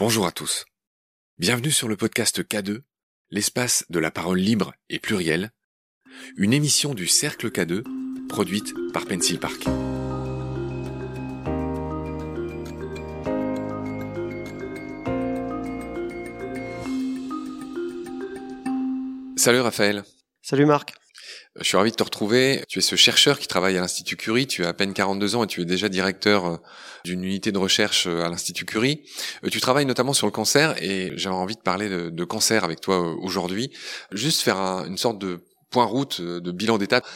Bonjour à tous. Bienvenue sur le podcast K2, l'espace de la parole libre et plurielle, une émission du Cercle K2 produite par Pencil Park. Salut Raphaël. Salut Marc. Je suis ravi de te retrouver. Tu es ce chercheur qui travaille à l'Institut Curie. Tu as à peine 42 ans et tu es déjà directeur euh, d'une unité de recherche euh, à l'Institut Curie. Euh, tu travailles notamment sur le cancer et j'ai envie de parler de, cancer avec toi aujourd'hui. Juste faire une sorte de point route euh, de bilan d'étape.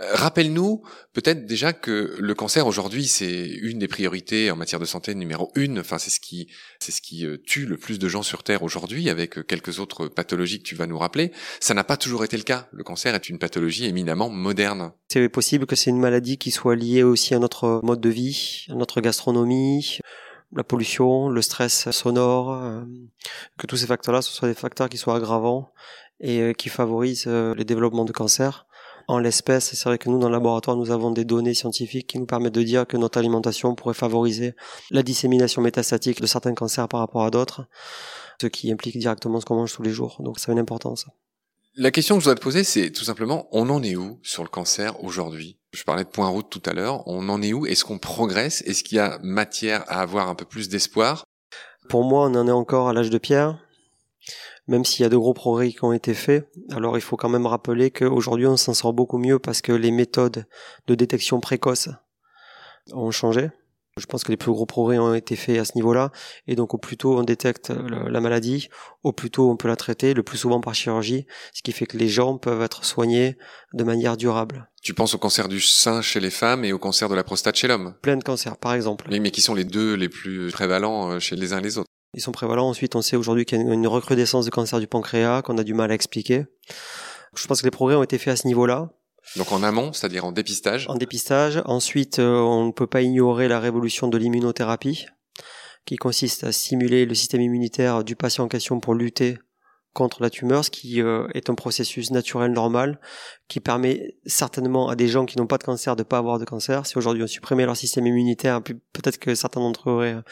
Euh, rappelle-nous peut-être déjà que le cancer aujourd'hui c'est une des priorités en matière de santé numéro une. Enfin c'est ce qui c'est ce qui euh, tue le plus de gens sur terre aujourd'hui avec quelques autres pathologies que tu vas nous rappeler. Ça n'a pas toujours été le cas. Le cancer est une pathologie éminemment moderne. C'est possible que c'est une maladie qui soit liée aussi à notre mode de vie, à notre gastronomie, la pollution, le stress sonore, que tous ces facteurs-là, ce soient des facteurs qui soient aggravants et euh, qui favorise euh, le développement de cancer. En l'espèce, c'est vrai que nous, dans le laboratoire, nous avons des données scientifiques qui nous permettent de dire que notre alimentation pourrait favoriser la dissémination métastatique de certains cancers par rapport à d'autres, ce qui implique directement ce qu'on mange tous les jours. Donc ça a une importance. La question que je voudrais te poser, c'est tout simplement, on en est où sur le cancer aujourd'hui? Je parlais de point route tout à l'heure. On en est où? Est-ce qu'on progresse? Est-ce qu'il y a matière à avoir un peu plus d'espoir? Pour moi, on en est encore à l'âge de pierre même s'il y a de gros progrès qui ont été faits. Alors il faut quand même rappeler qu'aujourd'hui on s'en sort beaucoup mieux parce que les méthodes de détection précoce ont changé. Je pense que les plus gros progrès ont été faits à ce niveau-là. Et donc, au plus tôt on détecte la maladie, au plus tôt on peut la traiter, le plus souvent par chirurgie, ce qui fait que les gens peuvent être soignés de manière durable. Tu penses au cancer du sein chez les femmes et au cancer de la prostate chez l'homme? Plein de cancers, par exemple. mais qui sont les deux les plus prévalents euh, chez les uns et les autres ils sont prévalents. Ensuite, on sait aujourd'hui qu'il y a une recrudescence de cancer du pancréas qu'on a du mal à expliquer. Je pense que les progrès ont été faits à ce niveau-là. Donc en amont, c'est-à-dire en dépistage En dépistage. Ensuite, euh, on ne peut pas ignorer la révolution de l'immunothérapie, qui consiste à stimuler le système immunitaire du patient en question pour lutter contre la tumeur, ce qui euh, est un processus naturel normal qui permet certainement à des gens qui n'ont pas de cancer de pas avoir de cancer. Si aujourd'hui on supprimait leur système immunitaire, peut-être que certains d'entre eux auraient euh,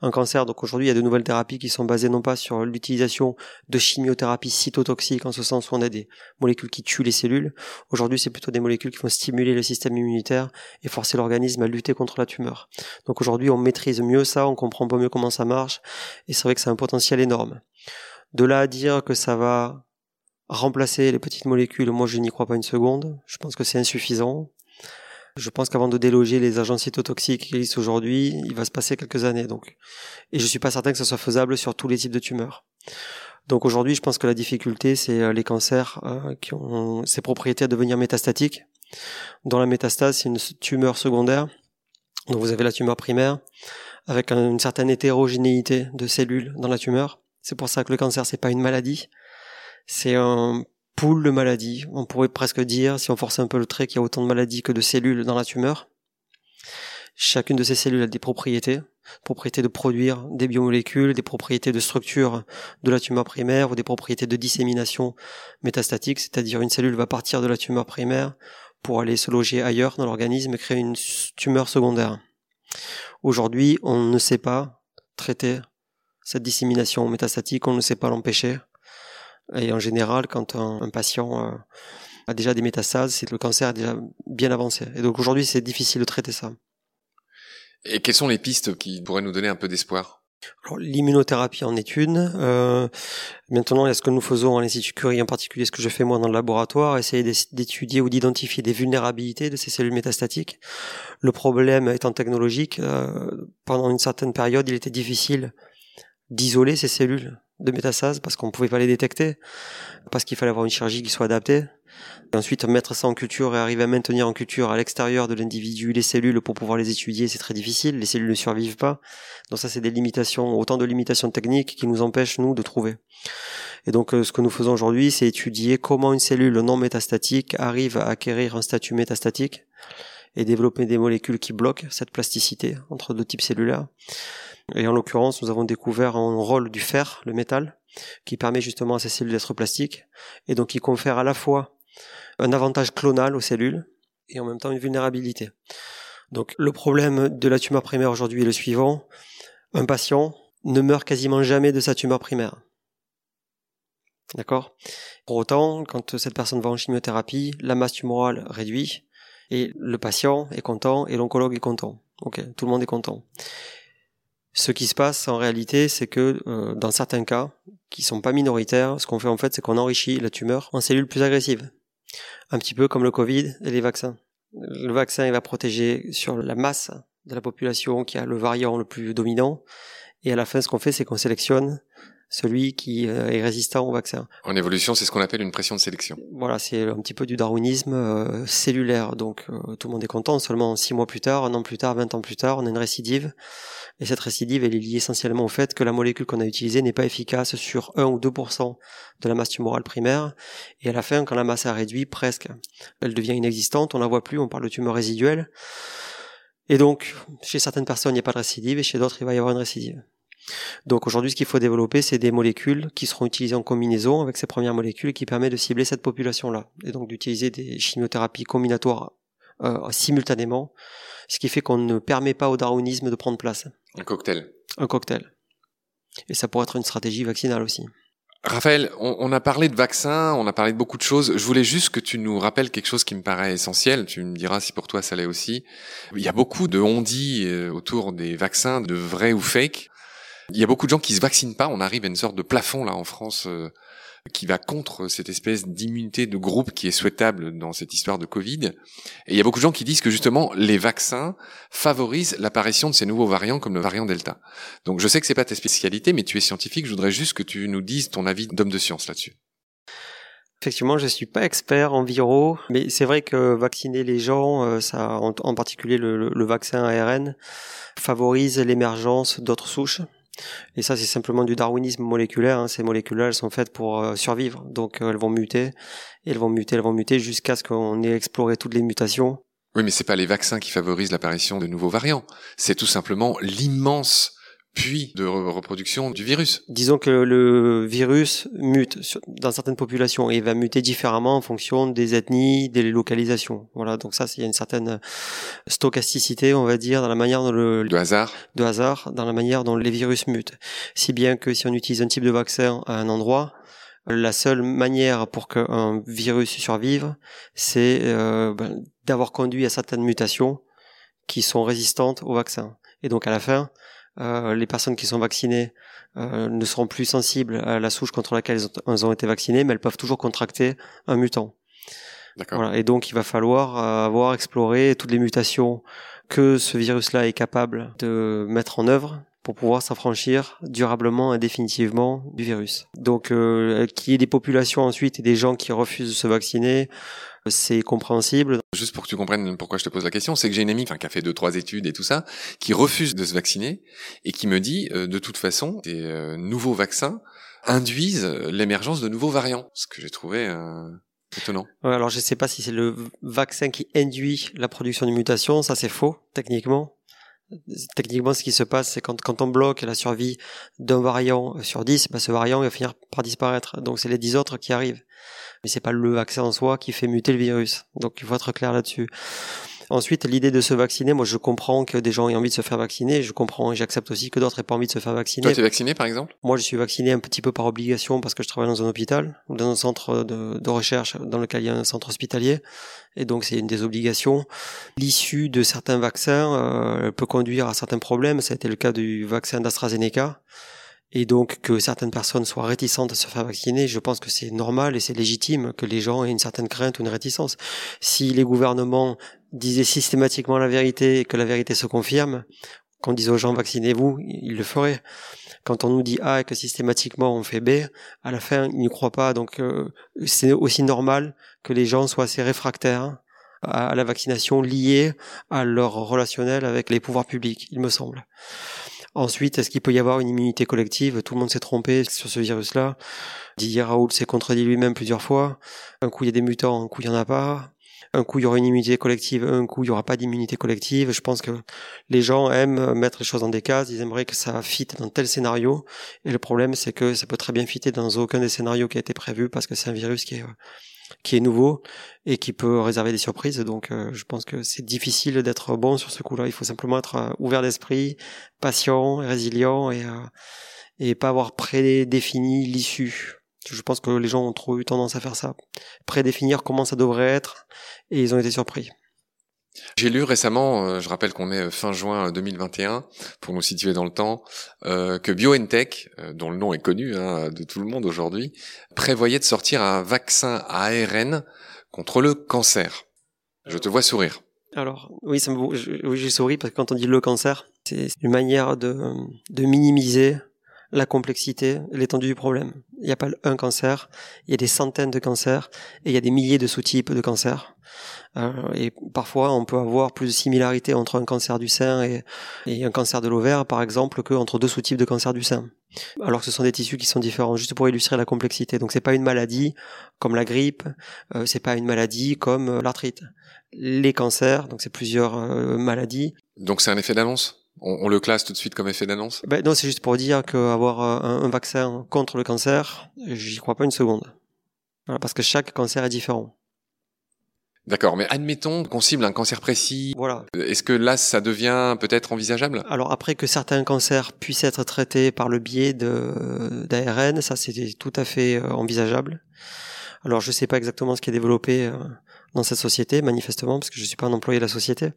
un cancer. Donc aujourd'hui il y a de nouvelles thérapies qui sont basées non pas sur l'utilisation de chimiothérapie cytotoxique en ce sens où on a des molécules qui tuent les cellules. Aujourd'hui c'est plutôt des molécules qui vont stimuler le système immunitaire et forcer l'organisme à lutter contre la tumeur. Donc aujourd'hui on maîtrise mieux ça, on comprend peu mieux comment ça marche et c'est vrai que c'est un potentiel énorme. De là à dire que ça va remplacer les petites molécules, moi je n'y crois pas une seconde. Je pense que c'est insuffisant. Je pense qu'avant de déloger les agents cytotoxiques qui existent aujourd'hui, il va se passer quelques années. Donc, et je suis pas certain que ce soit faisable sur tous les types de tumeurs. Donc aujourd'hui, je pense que la difficulté, c'est euh, les cancers euh, qui ont ces propriétés à devenir métastatiques. Dans la métastase, c'est une tumeur secondaire. Donc vous avez la tumeur primaire avec une certaine hétérogénéité de cellules dans la tumeur. C'est pour ça que le cancer, c'est pas une maladie. C'est un pool de maladies. On pourrait presque dire, si on force un peu le trait, qu'il y a autant de maladies que de cellules dans la tumeur. Chacune de ces cellules a des propriétés. Propriétés de produire des biomolécules, des propriétés de structure de la tumeur primaire ou des propriétés de dissémination métastatique, c'est-à-dire une cellule va partir de la tumeur primaire pour aller se loger ailleurs dans l'organisme et créer une tumeur secondaire. Aujourd'hui, on ne sait pas traiter cette dissémination métastatique, on ne sait pas l'empêcher. Et en général, quand un, patient euh, a déjà des métastases, c'est que le cancer est déjà bien avancé. Et donc aujourd'hui, c'est difficile de traiter ça. Et quelles sont les pistes qui pourraient nous donner un peu d'espoir? L'immunothérapie en est une. Euh, maintenant, il y a ce que nous faisons à l'Institut Curie, en particulier ce que je fais moi dans le laboratoire, essayer d'étudier ou d'identifier des vulnérabilités de ces cellules métastatiques. Le problème étant technologique, euh, pendant une certaine période, il était difficile d'isoler ces cellules de métastase parce qu'on ne pouvait pas les détecter, parce qu'il fallait avoir une chirurgie qui soit adaptée. Et ensuite, mettre ça en culture et arriver à maintenir en culture à l'extérieur de l'individu les cellules pour pouvoir les étudier, c'est très difficile. Les cellules ne survivent pas. Donc ça, c'est des limitations, autant de limitations techniques qui nous empêchent, nous, de trouver. Et donc, euh, ce que nous faisons aujourd'hui, c'est étudier comment une cellule non métastatique arrive à acquérir un statut métastatique et développer des molécules qui bloquent cette plasticité entre deux types cellulaires. Et en l'occurrence, nous avons découvert un rôle du fer, le métal, qui permet justement à ces cellules d'être plastiques, et donc qui confère à la fois un avantage clonal aux cellules, et en même temps une vulnérabilité. Donc le problème de la tumeur primaire aujourd'hui est le suivant. Un patient ne meurt quasiment jamais de sa tumeur primaire. D'accord? Pour autant, quand cette personne va en chimiothérapie, la masse tumorale réduit et le patient est content et l'oncologue est content. Ok, tout le monde est content. Ce qui se passe en réalité, c'est que euh, dans certains cas, qui sont pas minoritaires, ce qu'on fait en fait, c'est qu'on enrichit la tumeur en cellules plus agressives. Un petit peu comme le Covid et les vaccins. Le vaccin, il va protéger sur la masse de la population qui a le variant le plus dominant. Et à la fin, ce qu'on fait, c'est qu'on sélectionne celui qui euh, est résistant au vaccin. En évolution, c'est ce qu'on appelle une pression de sélection. Voilà, c'est un petit peu du darwinisme euh, cellulaire. Donc euh, tout le monde est content. Seulement six mois plus tard, un an plus tard, vingt ans plus tard, on a une récidive. Et cette récidive, elle est liée essentiellement au fait que la molécule qu'on a utilisée n'est pas efficace sur 1 ou 2% de la masse tumorale primaire. Et à la fin, quand la masse a réduit presque, elle devient inexistante, on la voit plus, on parle de tumeur résiduelle. Et donc, chez certaines personnes, il n'y a pas de récidive, et chez d'autres, il va y avoir une récidive. Donc aujourd'hui, ce qu'il faut développer, c'est des molécules qui seront utilisées en combinaison avec ces premières molécules qui permettent de cibler cette population-là. Et donc d'utiliser des chimiothérapies combinatoires euh, simultanément, ce qui fait qu'on ne permet pas au darwinisme de prendre place. Un cocktail. Un cocktail. Et ça pourrait être une stratégie vaccinale aussi. Raphaël, on, a parlé de vaccins, on a parlé de beaucoup de choses. Je voulais juste que tu nous rappelles quelque chose qui me paraît essentiel. Tu me diras si pour toi ça l'est aussi. Il y a beaucoup de on-dit euh, autour des vaccins, de vrai ou fake. Il y a beaucoup de gens qui se vaccinent pas. On arrive à une sorte de plafond là en France euh, qui va contre cette espèce d'immunité de groupe qui est souhaitable dans cette histoire de Covid. Et il y a beaucoup de gens qui disent que justement les vaccins favorisent l'apparition de ces nouveaux variants comme le variant Delta. Donc je sais que c'est pas ta spécialité, mais tu es scientifique. Je voudrais juste que tu nous dises ton avis d'homme de science là-dessus. Effectivement, je suis pas expert en viro, mais c'est vrai que vacciner les gens, euh, ça, en, particulier le, le vaccin ARN, favorise l'émergence d'autres souches et ça, c'est simplement du darwinisme moléculaire. Hein. Ces molécules-là, elles sont faites pour euh, survivre. Donc, euh, elles vont muter, elles vont muter, elles vont muter jusqu'à ce qu'on ait exploré toutes les mutations. Oui, mais c'est pas les vaccins qui favorisent l'apparition de nouveaux variants. C'est tout simplement l'immense puis de reproduction du virus. Disons que le virus mute dans certaines populations et il va muter différemment en fonction des ethnies, des localisations. Voilà, donc ça, il y a une certaine stochasticité, on va dire, dans la manière dont le de hasard, de hasard, dans la manière dont les virus mutent. Si bien que si on utilise un type de vaccin à un endroit, la seule manière pour qu'un virus survive, c'est euh, ben, d'avoir conduit à certaines mutations qui sont résistantes au vaccin. Et donc à la fin, euh, les personnes qui sont vaccinées euh, ne seront plus sensibles à la souche contre laquelle elles ont, été vaccinées, mais elles peuvent toujours contracter un mutant. Voilà. Et donc il va falloir euh, avoir exploré toutes les mutations que ce virus-là est capable de mettre en œuvre pour pouvoir s'affranchir durablement et définitivement du virus. Donc euh, qu'il y ait des populations ensuite et des gens qui refusent de se vacciner, c'est compréhensible. Juste pour que tu comprennes pourquoi je te pose la question, c'est que j'ai une amie enfin, qui a fait deux, trois études et tout ça, qui refuse de se vacciner et qui me dit, euh, de toute façon, des euh, nouveaux vaccins induisent l'émergence de nouveaux variants, ce que j'ai trouvé euh, étonnant. Ouais, alors je sais pas si c'est le vaccin qui induit la production de mutations, ça c'est faux, techniquement. Techniquement, ce qui se passe, c'est quand, quand on bloque la survie d'un variant sur 10, bah, ce variant va finir par disparaître. Donc c'est les 10 autres qui arrivent mais c'est pas le vaccin en soi qui fait muter le virus. Donc il faut être clair là-dessus. Ensuite, l'idée de se vacciner, moi je comprends que des gens aient envie de se faire vacciner, je comprends et j'accepte aussi que d'autres aient pas envie de se faire vacciner. Toi, tu es vacciné par exemple? Moi, je suis vacciné un petit peu par obligation parce que je travaille dans un hôpital, dans un centre de, de recherche dans lequel il y a un centre hospitalier, et donc c'est une des obligations. L'issue de certains vaccins euh, peut conduire à certains problèmes, ça a été le cas du vaccin d'AstraZeneca et donc que certaines personnes soient réticentes à se faire vacciner, je pense que c'est normal et c'est légitime que les gens aient une certaine crainte ou une réticence. Si les gouvernements disaient systématiquement la vérité et que la vérité se confirme, qu'on dise aux gens vaccinez-vous, ils le feraient. Quand on nous dit A et que systématiquement on fait B, à la fin ils n'y croient pas. Donc euh, c'est aussi normal que les gens soient assez réfractaires à la vaccination liée à leur relationnel avec les pouvoirs publics, il me semble. Ensuite, est-ce qu'il peut y avoir une immunité collective? Tout le monde s'est trompé sur ce virus-là. Didier Raoult s'est contredit lui-même plusieurs fois. Un coup, il y a des mutants, un coup, il n'y en a pas. Un coup, il y aura une immunité collective, un coup, il n'y aura pas d'immunité collective. Je pense que les gens aiment mettre les choses dans des cases. Ils aimeraient que ça fitte dans tel scénario. Et le problème, c'est que ça peut très bien fitter dans aucun des scénarios qui a été prévu parce que c'est un virus qui est qui est nouveau et qui peut réserver des surprises. Donc, euh, je pense que c'est difficile d'être bon sur ce coup-là. Il faut simplement être euh, ouvert d'esprit, patient, résilient et, euh, et pas avoir prédéfini l'issue. Je pense que les gens ont trop eu tendance à faire ça. Prédéfinir comment ça devrait être et ils ont été surpris. J'ai lu récemment, euh, je rappelle qu'on est fin juin 2021, pour nous situer dans le temps, euh, que BioNTech, euh, dont le nom est connu hein, de tout le monde aujourd'hui, prévoyait de sortir un vaccin à ARN contre le cancer. Je te vois sourire. Alors oui, j'ai souri parce que quand on dit le cancer, c'est une manière de minimiser la complexité, l'étendue du problème. Il n'y a pas un cancer, il y a des centaines de cancers et il y a des milliers de sous-types de cancers. Euh, et parfois, on peut avoir plus de similarité entre un cancer du sein et, et un cancer de l'ovaire, par exemple, qu'entre deux sous-types de cancer du sein. Alors que ce sont des tissus qui sont différents, juste pour illustrer la complexité. Donc c'est pas une maladie comme la grippe, euh, c'est pas une maladie comme euh, l'arthrite. Les cancers, donc c'est plusieurs euh, maladies. Donc c'est un effet d'annonce? On, le classe tout de suite comme effet d'annonce ben Non, c'est juste pour dire qu'avoir un, un vaccin contre le cancer, j'y crois pas une seconde. Voilà, parce que chaque cancer est différent. D'accord, mais admettons qu'on cible un cancer précis. Voilà. Est-ce que là, ça devient peut-être envisageable? Alors après que certains cancers puissent être traités par le biais de d'ARN, ça c'est tout à fait euh, envisageable. Alors je sais pas exactement ce qui est développé euh, dans cette société, manifestement, parce que je suis pas un employé de la société.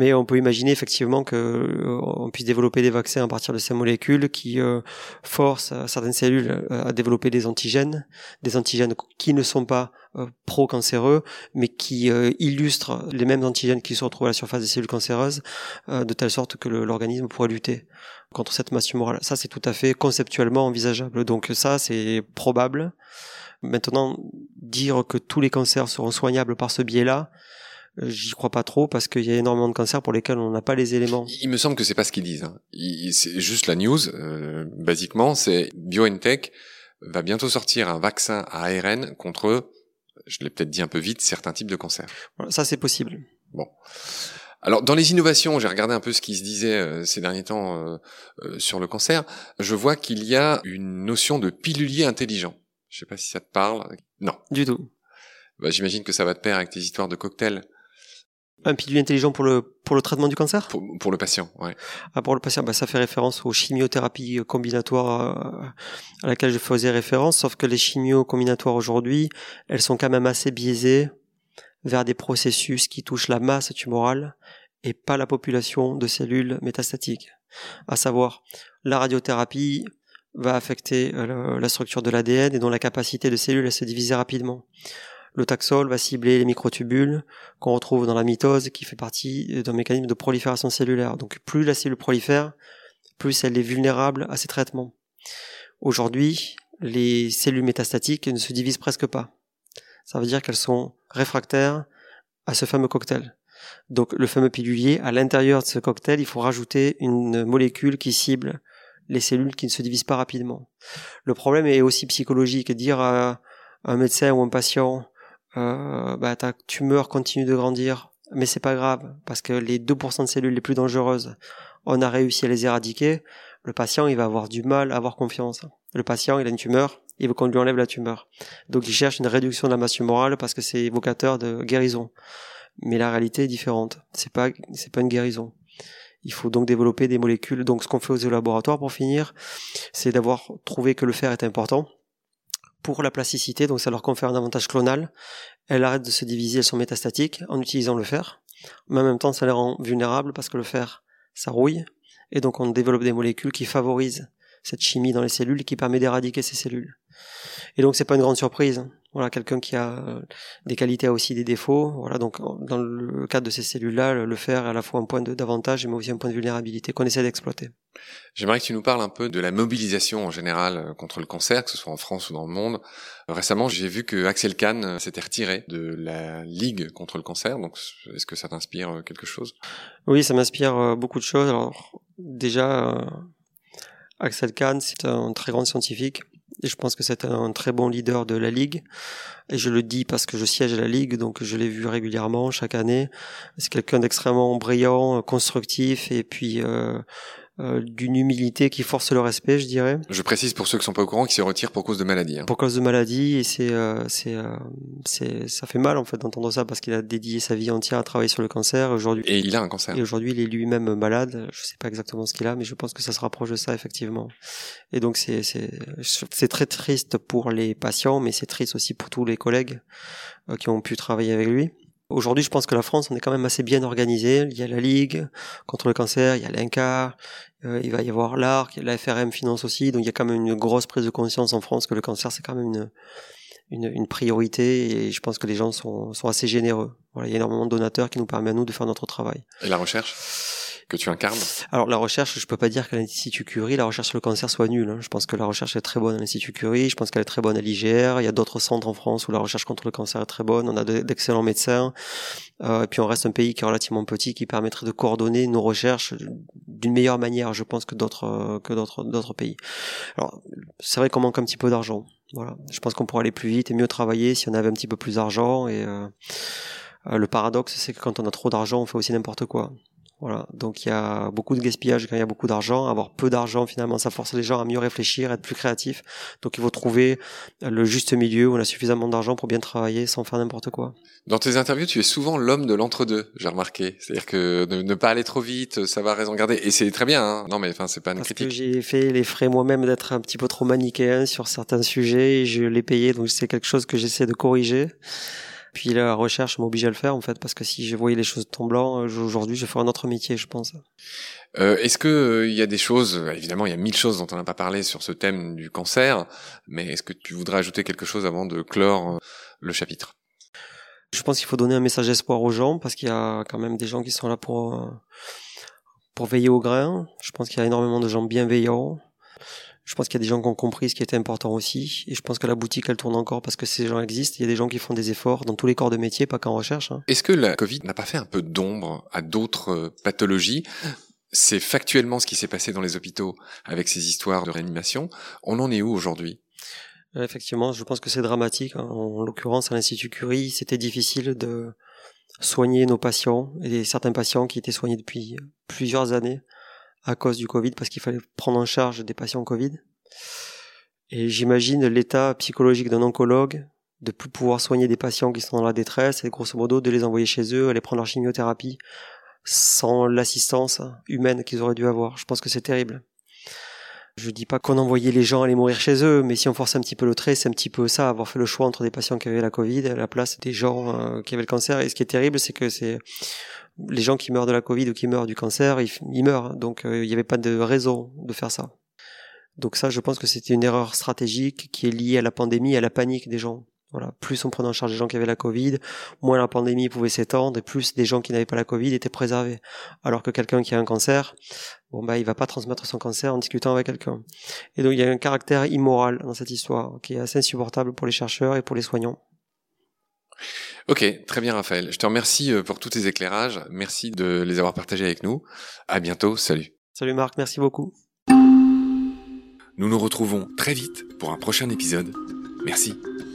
Mais on peut imaginer effectivement que euh, on puisse développer des vaccins à partir de ces molécules qui euh, forcent certaines cellules euh, à développer des antigènes, des antigènes qui ne sont pas pro-cancéreux, mais qui illustrent les mêmes antigènes qui se retrouvent à la surface des cellules cancéreuses, de telle sorte que l'organisme pourrait lutter contre cette masse tumorale. Ça, c'est tout à fait conceptuellement envisageable. Donc ça, c'est probable. Maintenant, dire que tous les cancers seront soignables par ce biais-là, J'y crois pas trop parce qu'il y a énormément de cancers pour lesquels on n'a pas les éléments. Il me semble que c'est pas ce qu'ils disent. Hein. C'est juste la news. Euh, basiquement, c'est BioNTech va bientôt sortir un vaccin à ARN contre, je l'ai peut-être dit un peu vite, certains types de cancers. ça c'est possible. Bon. Alors dans les innovations, j'ai regardé un peu ce qui se disait euh, ces derniers temps euh, euh, sur le cancer. Je vois qu'il y a une notion de pilulier intelligent. Je sais pas si ça te parle. Non. Du tout. Bah, J'imagine que ça va te pair avec tes histoires de cocktails. Un pilule intelligent pour le pour le traitement du cancer? Pour, pour, le patient, ouais. Ah, pour le patient, bah, ça fait référence aux chimiothérapies combinatoires euh, à laquelle je faisais référence, sauf que les chimios combinatoires aujourd'hui, elles sont quand même assez biaisées vers des processus qui touchent la masse tumorale et pas la population de cellules métastatiques. À savoir, la radiothérapie va affecter euh, la structure de l'ADN et dont la capacité de cellules à se diviser rapidement. Le taxol va cibler les microtubules qu'on retrouve dans la mitose qui fait partie d'un mécanisme de prolifération cellulaire. Donc plus la cellule prolifère, plus elle est vulnérable à ces traitements. Aujourd'hui, les cellules métastatiques ne se divisent presque pas. Ça veut dire qu'elles sont réfractaires à ce fameux cocktail. Donc le fameux pilulier, à l'intérieur de ce cocktail, il faut rajouter une molécule qui cible les cellules qui ne se divisent pas rapidement. Le problème est aussi psychologique. Dire à un médecin ou un patient euh, bah, ta tumeur continue de grandir, mais c'est pas grave, parce que les 2% de cellules les plus dangereuses, on a réussi à les éradiquer, le patient, il va avoir du mal à avoir confiance. Le patient, il a une tumeur, il veut qu'on lui enlève la tumeur. Donc il cherche une réduction de la masse tumorale parce que c'est évocateur de guérison. Mais la réalité est différente. C'est pas, c'est pas une guérison. Il faut donc développer des molécules. Donc ce qu'on fait aux laboratoires pour finir, c'est d'avoir trouvé que le fer est important pour la plasticité, donc ça leur confère un avantage clonal. Elles arrêtent de se diviser, elles sont métastatiques en utilisant le fer. Mais en même temps, ça les rend vulnérables parce que le fer, ça rouille. Et donc on développe des molécules qui favorisent cette chimie dans les cellules et qui permet d'éradiquer ces cellules. Et donc c'est pas une grande surprise. Voilà, quelqu'un qui a euh, des qualités a aussi des défauts. Voilà, donc dans le cadre de ces cellules-là, le fer est à la fois un point d'avantage mais aussi un point de vulnérabilité qu'on essaie d'exploiter. J'aimerais que tu nous parles un peu de la mobilisation en général euh, contre le cancer, que ce soit en France ou dans le monde. Récemment, j'ai vu que Axel Kahn euh, s'était retiré de la Ligue contre le cancer. Donc, est-ce que ça t'inspire quelque chose? Oui, ça m'inspire beaucoup de choses. Alors, déjà, Axel Kahn, c'est un très grand scientifique je pense que c'est un très bon leader de la ligue. Et je le dis parce que je siège à la ligue, donc je l'ai vu régulièrement chaque année. C'est quelqu'un d'extrêmement brillant, constructif et puis euh, euh, d'une humilité qui force le respect, je dirais. Je précise pour ceux qui sont pas au courant qu'ils se retirent pour cause de maladie. Hein. Pour cause de maladie, et c'est, euh, c'est, euh, c'est, ça fait mal en fait d'entendre ça parce qu'il a dédié sa vie entière à travailler sur le cancer. Aujourd'hui, et il a un cancer. Et aujourd'hui, il est lui-même malade. Je sais pas exactement ce qu'il a, mais je pense que ça se rapproche de ça effectivement. Et donc c'est, c'est, c'est très triste pour les patients, mais c'est triste aussi pour tous les collègues qui ont pu travailler avec lui. Aujourd'hui, je pense que la France, on est quand même assez bien organisé. Il y a la Ligue contre le cancer, il y a l'INCAR, euh, il va y avoir l'ARC, la FRM finance aussi. Donc il y a quand même une grosse prise de conscience en France que le cancer, c'est quand même une, une, une, priorité et je pense que les gens sont, sont assez généreux. Voilà, il y a énormément de donateurs qui nous permettent à nous de faire notre travail. Et la recherche? Que tu incarnes Alors la recherche, je peux pas dire qu'à l'Institut Curie, la recherche sur le cancer soit nulle. Hein. Je pense que la recherche est très bonne à l'Institut Curie, je pense qu'elle est très bonne à l'IGR, il y a d'autres centres en France où la recherche contre le cancer est très bonne, on a d'excellents médecins, euh, et puis on reste un pays qui est relativement petit, qui permettrait de coordonner nos recherches d'une meilleure manière, je pense, que d'autres euh, que d'autres pays. Alors c'est vrai qu'on manque un petit peu d'argent. Voilà, je pense qu'on pourrait aller plus vite et mieux travailler si on avait un petit peu plus d'argent et euh le paradoxe, c'est que quand on a trop d'argent, on fait aussi n'importe quoi. Voilà, donc il y a beaucoup de gaspillage quand il y a beaucoup d'argent. Avoir peu d'argent, finalement, ça force les gens à mieux réfléchir, à être plus créatifs. Donc il faut trouver le juste milieu où on a suffisamment d'argent pour bien travailler sans faire n'importe quoi. Dans tes interviews, tu es souvent l'homme de l'entre-deux, j'ai remarqué. C'est-à-dire que ne, pas aller trop vite, savoir raison garder. Et c'est très bien, hein non mais enfin c'est pas une Parce critique. que j'ai fait les frais moi-même d'être un petit peu trop manichéen sur certains sujets et je l'ai payé, donc c'est quelque chose que j'essaie de corriger. Puis la recherche m'oblige à le faire en fait, parce que si je voyais les choses tombant, euh, aujourd'hui je ferais un autre métier, je pense. Euh, Est-ce que euh, il y a des choses, euh, évidemment, il y a mille choses dont on n'a pas parlé sur ce thème du cancer, mais est-ce que tu voudrais ajouter quelque chose avant de clore le chapitre? Je pense qu'il faut donner un message d'espoir aux gens, parce qu'il y a quand même des gens qui sont là pour pour veiller au grain. Je pense qu'il y a énormément de gens bienveillants je pense qu'il y a des gens qui ont compris ce qui était important aussi. Et je pense que la boutique, elle tourne encore parce que ces gens existent. Il y a des gens qui font des efforts dans tous les corps de métier, pas qu'en recherche. Hein. Est-ce que la Covid n'a pas fait un peu d'ombre à d'autres euh, pathologies? C'est factuellement ce qui s'est passé dans les hôpitaux avec ces histoires de réanimation. On en est où aujourd'hui? Euh, Effectivement, je pense que c'est dramatique. Hein. En l'occurrence, à l'Institut Curie, c'était difficile de soigner nos patients et certains patients qui étaient soignés depuis plusieurs années à cause du Covid parce qu'il fallait prendre en charge des patients Covid. Et j'imagine l'état psychologique d'un oncologue de plus pouvoir soigner des patients qui sont dans la détresse et grosso modo de les envoyer chez eux, aller prendre leur chimiothérapie sans l'assistance humaine qu'ils auraient dû avoir. Je pense que c'est terrible. Je dis pas qu'on envoyait les gens aller mourir chez eux, mais si on force un petit peu le trait, c'est un petit peu ça, avoir fait le choix entre des patients qui avaient la Covid à la place des gens euh, qui avaient le cancer. Et ce qui est terrible, c'est que c'est les gens qui meurent de la Covid ou qui meurent du cancer, ils, meurent. Donc euh, il n'y avait pas de raison de faire ça. Donc ça, je pense que c'était une erreur stratégique qui est liée à la pandémie, à la panique des gens. Voilà, plus on prenait en charge les gens qui avaient la Covid, moins la pandémie pouvait s'étendre et plus des gens qui n'avaient pas la Covid étaient préservés. Alors que quelqu'un qui a un cancer, bon bah il va pas transmettre son cancer en discutant avec quelqu'un. Et donc il y a un caractère immoral dans cette histoire qui est assez insupportable pour les chercheurs et pour les soignants. Ok, très bien Raphaël. Je te remercie euh, pour tous tes éclairages. Merci de les avoir partagés avec nous. À bientôt. Salut. Salut Marc, merci beaucoup. Nous nous retrouvons très vite pour un prochain épisode. Merci.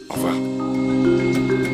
Au revoir.